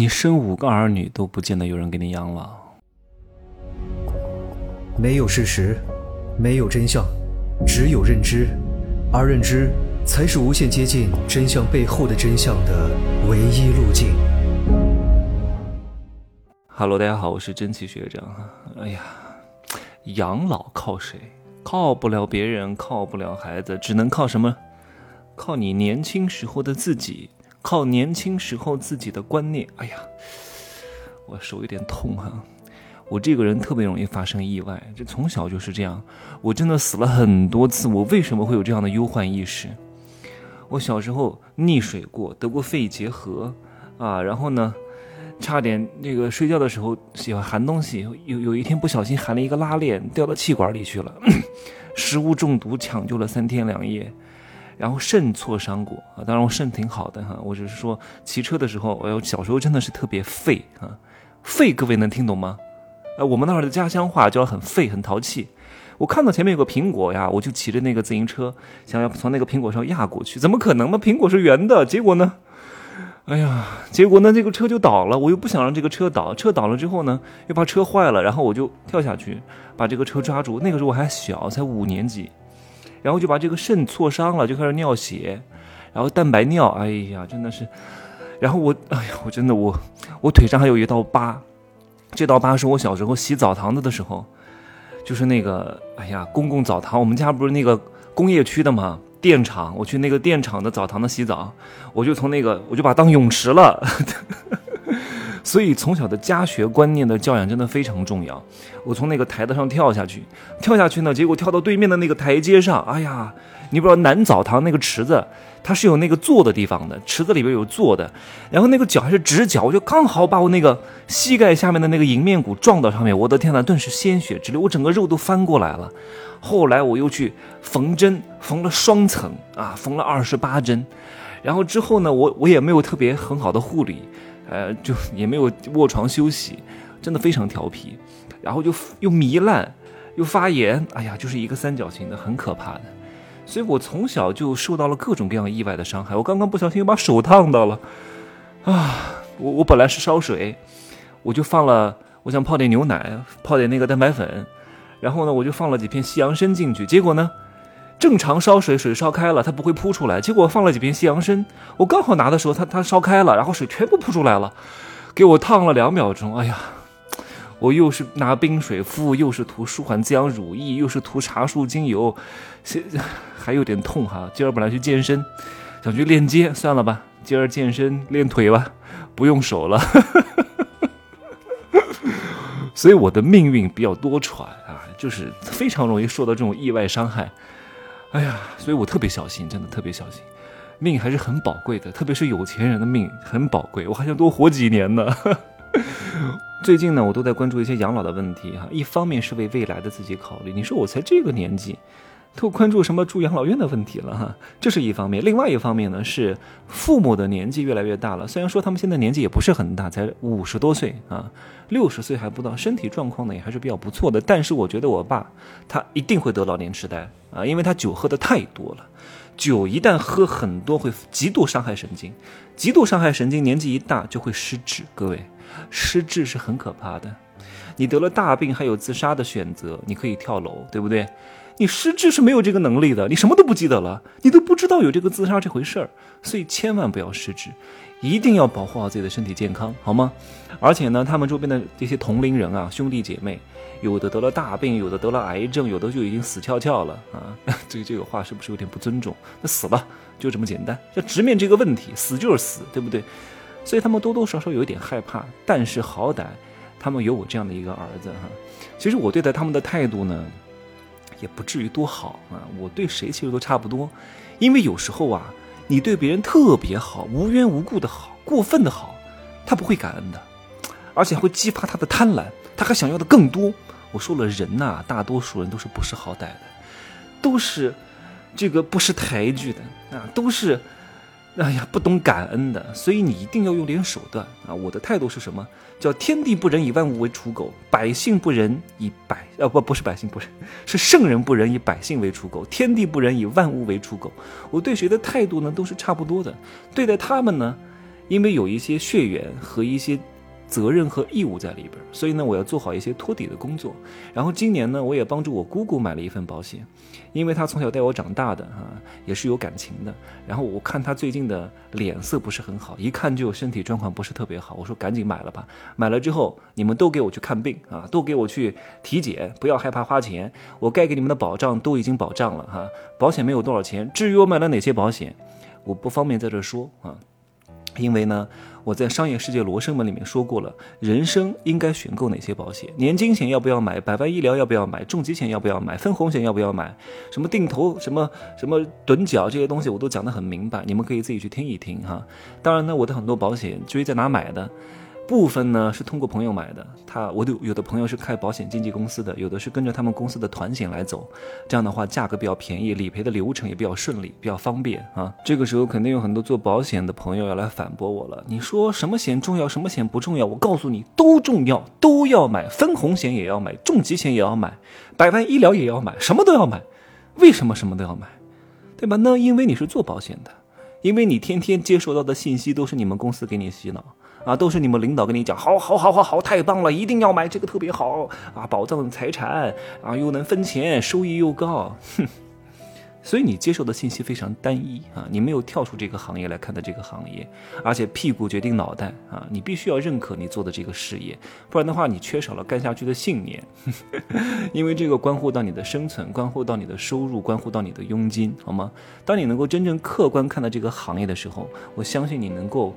你生五个儿女都不见得有人给你养老。没有事实，没有真相，只有认知，而认知才是无限接近真相背后的真相的唯一路径。Hello，大家好，我是真奇学长。哎呀，养老靠谁？靠不了别人，靠不了孩子，只能靠什么？靠你年轻时候的自己。靠年轻时候自己的观念，哎呀，我手有点痛哈。我这个人特别容易发生意外，这从小就是这样。我真的死了很多次，我为什么会有这样的忧患意识？我小时候溺水过，得过肺结核啊，然后呢，差点那个睡觉的时候喜欢含东西，有有一天不小心含了一个拉链掉到气管里去了，食物中毒抢救了三天两夜。然后肾挫伤过啊，当然我肾挺好的哈，我只是说骑车的时候，哎呦，小时候真的是特别废啊，废，各位能听懂吗？呃，我们那儿的家乡话叫很废，很淘气。我看到前面有个苹果呀，我就骑着那个自行车，想要从那个苹果上压过去，怎么可能嘛？苹果是圆的，结果呢，哎呀，结果呢，这个车就倒了，我又不想让这个车倒，车倒了之后呢，又怕车坏了，然后我就跳下去把这个车抓住。那个时候我还小，才五年级。然后就把这个肾挫伤了，就开始尿血，然后蛋白尿，哎呀，真的是，然后我，哎呀，我真的我，我腿上还有一道疤，这道疤是我小时候洗澡堂子的时候，就是那个，哎呀，公共澡堂，我们家不是那个工业区的吗？电厂，我去那个电厂的澡堂子洗澡，我就从那个，我就把当泳池了。所以从小的家学观念的教养真的非常重要。我从那个台子上跳下去，跳下去呢，结果跳到对面的那个台阶上。哎呀，你不知道南澡堂那个池子，它是有那个坐的地方的，池子里边有坐的。然后那个脚还是直脚，我就刚好把我那个膝盖下面的那个迎面骨撞到上面。我的天呐，顿时鲜血直流，我整个肉都翻过来了。后来我又去缝针，缝了双层啊，缝了二十八针。然后之后呢，我我也没有特别很好的护理。呃，就也没有卧床休息，真的非常调皮，然后就又糜烂，又发炎，哎呀，就是一个三角形的，很可怕的。所以我从小就受到了各种各样意外的伤害。我刚刚不小心又把手烫到了，啊，我我本来是烧水，我就放了，我想泡点牛奶，泡点那个蛋白粉，然后呢，我就放了几片西洋参进去，结果呢。正常烧水，水烧开了，它不会扑出来。结果放了几片西洋参，我刚好拿的时候，它它烧开了，然后水全部扑出来了，给我烫了两秒钟。哎呀，我又是拿冰水敷，又是涂舒缓滋养乳液，又是涂茶树精油，现还有点痛哈。今儿本来去健身，想去练肩，算了吧，今儿健身练腿吧，不用手了。所以我的命运比较多舛啊，就是非常容易受到这种意外伤害。哎呀，所以我特别小心，真的特别小心，命还是很宝贵的，特别是有钱人的命很宝贵，我还想多活几年呢。最近呢，我都在关注一些养老的问题哈，一方面是为未来的自己考虑，你说我才这个年纪。都关注什么住养老院的问题了哈，这是一方面。另外一方面呢，是父母的年纪越来越大了。虽然说他们现在年纪也不是很大，才五十多岁啊，六十岁还不到，身体状况呢也还是比较不错的。但是我觉得我爸他一定会得老年痴呆啊，因为他酒喝的太多了。酒一旦喝很多，会极度伤害神经，极度伤害神经，年纪一大就会失智。各位，失智是很可怕的。你得了大病，还有自杀的选择，你可以跳楼，对不对？你失智是没有这个能力的，你什么都不记得了，你都不知道有这个自杀这回事儿，所以千万不要失智，一定要保护好自己的身体健康，好吗？而且呢，他们周边的这些同龄人啊，兄弟姐妹，有的得了大病，有的得了癌症，有的就已经死翘翘了啊！这这个话是不是有点不尊重？那死了就这么简单，要直面这个问题，死就是死，对不对？所以他们多多少少有一点害怕，但是好歹他们有我这样的一个儿子哈。其实我对待他们的态度呢？也不至于多好啊！我对谁其实都差不多，因为有时候啊，你对别人特别好，无缘无故的好，过分的好，他不会感恩的，而且会激发他的贪婪，他还想要的更多。我说了，人呐，大多数人都是不识好歹的，都是这个不识抬举的啊，都是。哎呀，不懂感恩的，所以你一定要用点手段啊！我的态度是什么？叫天地不仁，以万物为刍狗；百姓不仁，以百……呃，不，不是百姓不仁，是圣人不仁，以百姓为刍狗；天地不仁，以万物为刍狗。我对谁的态度呢，都是差不多的。对待他们呢，因为有一些血缘和一些。责任和义务在里边，所以呢，我要做好一些托底的工作。然后今年呢，我也帮助我姑姑买了一份保险，因为她从小带我长大的啊，也是有感情的。然后我看她最近的脸色不是很好，一看就身体状况不是特别好。我说赶紧买了吧，买了之后你们都给我去看病啊，都给我去体检，不要害怕花钱。我该给你们的保障都已经保障了哈，保险没有多少钱。至于我买了哪些保险，我不方便在这说啊。因为呢，我在商业世界罗生门里面说过了，人生应该选购哪些保险？年金险要不要买？百万医疗要不要买？重疾险要不要买？分红险要不要买？什么定投、什么什么趸缴这些东西，我都讲得很明白，你们可以自己去听一听哈。当然呢，我的很多保险至于在哪买的。部分呢是通过朋友买的，他我的有的朋友是开保险经纪公司的，有的是跟着他们公司的团险来走，这样的话价格比较便宜，理赔的流程也比较顺利，比较方便啊。这个时候肯定有很多做保险的朋友要来反驳我了，你说什么险重要，什么险不重要？我告诉你，都重要，都要买，分红险也要买，重疾险也要买，百万医疗也要买，什么都要买。为什么什么都要买？对吧？那因为你是做保险的，因为你天天接收到的信息都是你们公司给你洗脑。啊，都是你们领导跟你讲，好，好，好，好，好，太棒了，一定要买这个特别好啊，保障财产啊，又能分钱，收益又高，哼，所以你接受的信息非常单一啊，你没有跳出这个行业来看待这个行业，而且屁股决定脑袋啊，你必须要认可你做的这个事业，不然的话，你缺少了干下去的信念，因为这个关乎到你的生存，关乎到你的收入，关乎到你的佣金，好吗？当你能够真正客观看待这个行业的时候，我相信你能够。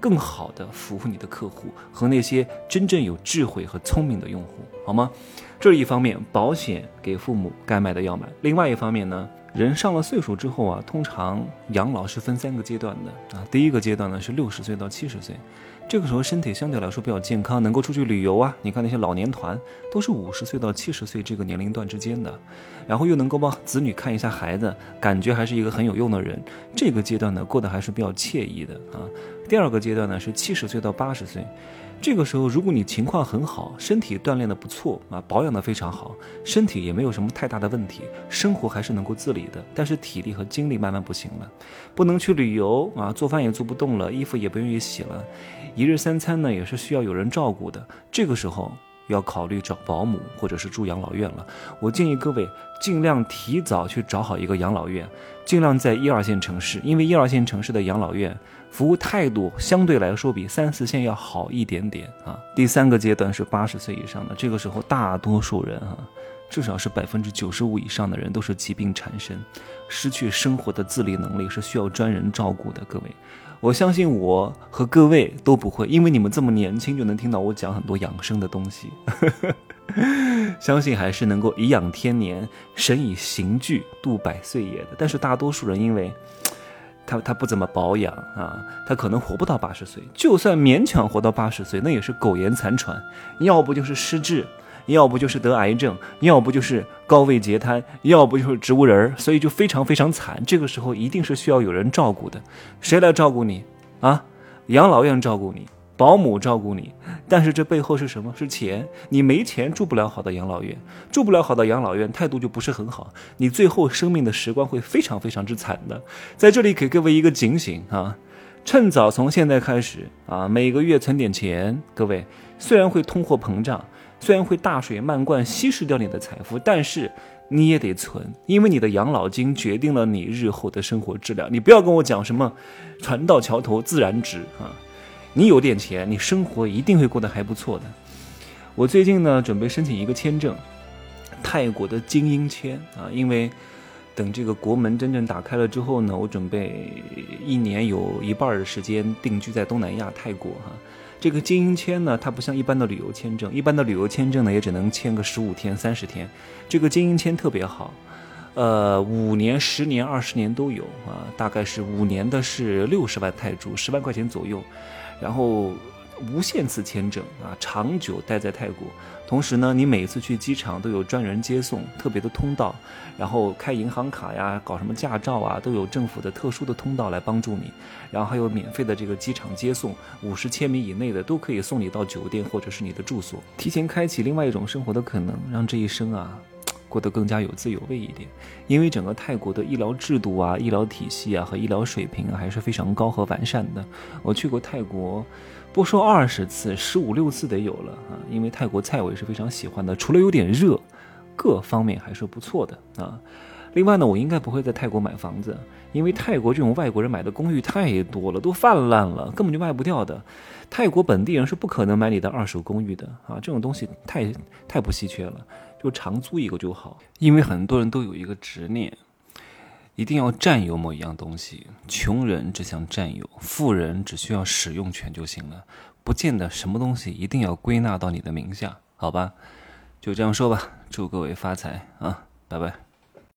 更好的服务你的客户和那些真正有智慧和聪明的用户，好吗？这一方面，保险给父母该买的要买。另外一方面呢，人上了岁数之后啊，通常养老是分三个阶段的啊。第一个阶段呢是六十岁到七十岁。这个时候身体相对来说比较健康，能够出去旅游啊。你看那些老年团都是五十岁到七十岁这个年龄段之间的，然后又能够帮子女看一下孩子，感觉还是一个很有用的人。这个阶段呢过得还是比较惬意的啊。第二个阶段呢是七十岁到八十岁。这个时候，如果你情况很好，身体锻炼的不错啊，保养的非常好，身体也没有什么太大的问题，生活还是能够自理的。但是体力和精力慢慢不行了，不能去旅游啊，做饭也做不动了，衣服也不愿意洗了，一日三餐呢也是需要有人照顾的。这个时候要考虑找保姆或者是住养老院了。我建议各位尽量提早去找好一个养老院，尽量在一二线城市，因为一二线城市的养老院。服务态度相对来说比三四线要好一点点啊。第三个阶段是八十岁以上的，这个时候大多数人啊，至少是百分之九十五以上的人都是疾病缠身，失去生活的自理能力，是需要专人照顾的。各位，我相信我和各位都不会，因为你们这么年轻就能听到我讲很多养生的东西，相信还是能够颐养天年，神以刑具度百岁也的。但是大多数人因为。他他不怎么保养啊，他可能活不到八十岁。就算勉强活到八十岁，那也是苟延残喘，要不就是失智，要不就是得癌症，要不就是高位截瘫，要不就是植物人儿，所以就非常非常惨。这个时候一定是需要有人照顾的，谁来照顾你啊？养老院照顾你。保姆照顾你，但是这背后是什么？是钱。你没钱住不了好的养老院，住不了好的养老院，态度就不是很好。你最后生命的时光会非常非常之惨的。在这里给各位一个警醒啊，趁早从现在开始啊，每个月存点钱。各位，虽然会通货膨胀，虽然会大水漫灌稀释掉你的财富，但是你也得存，因为你的养老金决定了你日后的生活质量。你不要跟我讲什么船到桥头自然直啊。你有点钱，你生活一定会过得还不错的。我最近呢，准备申请一个签证，泰国的精英签啊，因为等这个国门真正打开了之后呢，我准备一年有一半的时间定居在东南亚泰国哈。这个经营签呢，它不像一般的旅游签证，一般的旅游签证呢也只能签个十五天、三十天，这个经营签特别好，呃，五年、十年、二十年都有啊，大概是五年的是六十万泰铢，十万块钱左右。然后无限次签证啊，长久待在泰国。同时呢，你每次去机场都有专人接送，特别的通道。然后开银行卡呀，搞什么驾照啊，都有政府的特殊的通道来帮助你。然后还有免费的这个机场接送，五十千米以内的都可以送你到酒店或者是你的住所，提前开启另外一种生活的可能，让这一生啊过得更加有滋有味一点。因为整个泰国的医疗制度啊、医疗体系啊和医疗水平啊还是非常高和完善的。我去过泰国，不说二十次，十五六次得有了啊。因为泰国菜我也是非常喜欢的，除了有点热，各方面还是不错的啊。另外呢，我应该不会在泰国买房子，因为泰国这种外国人买的公寓太多了，都泛滥了，根本就卖不掉的。泰国本地人是不可能买你的二手公寓的啊，这种东西太太不稀缺了，就长租一个就好。因为很多人都有一个执念，一定要占有某一样东西。穷人只想占有，富人只需要使用权就行了，不见得什么东西一定要归纳到你的名下，好吧？就这样说吧，祝各位发财啊，拜拜。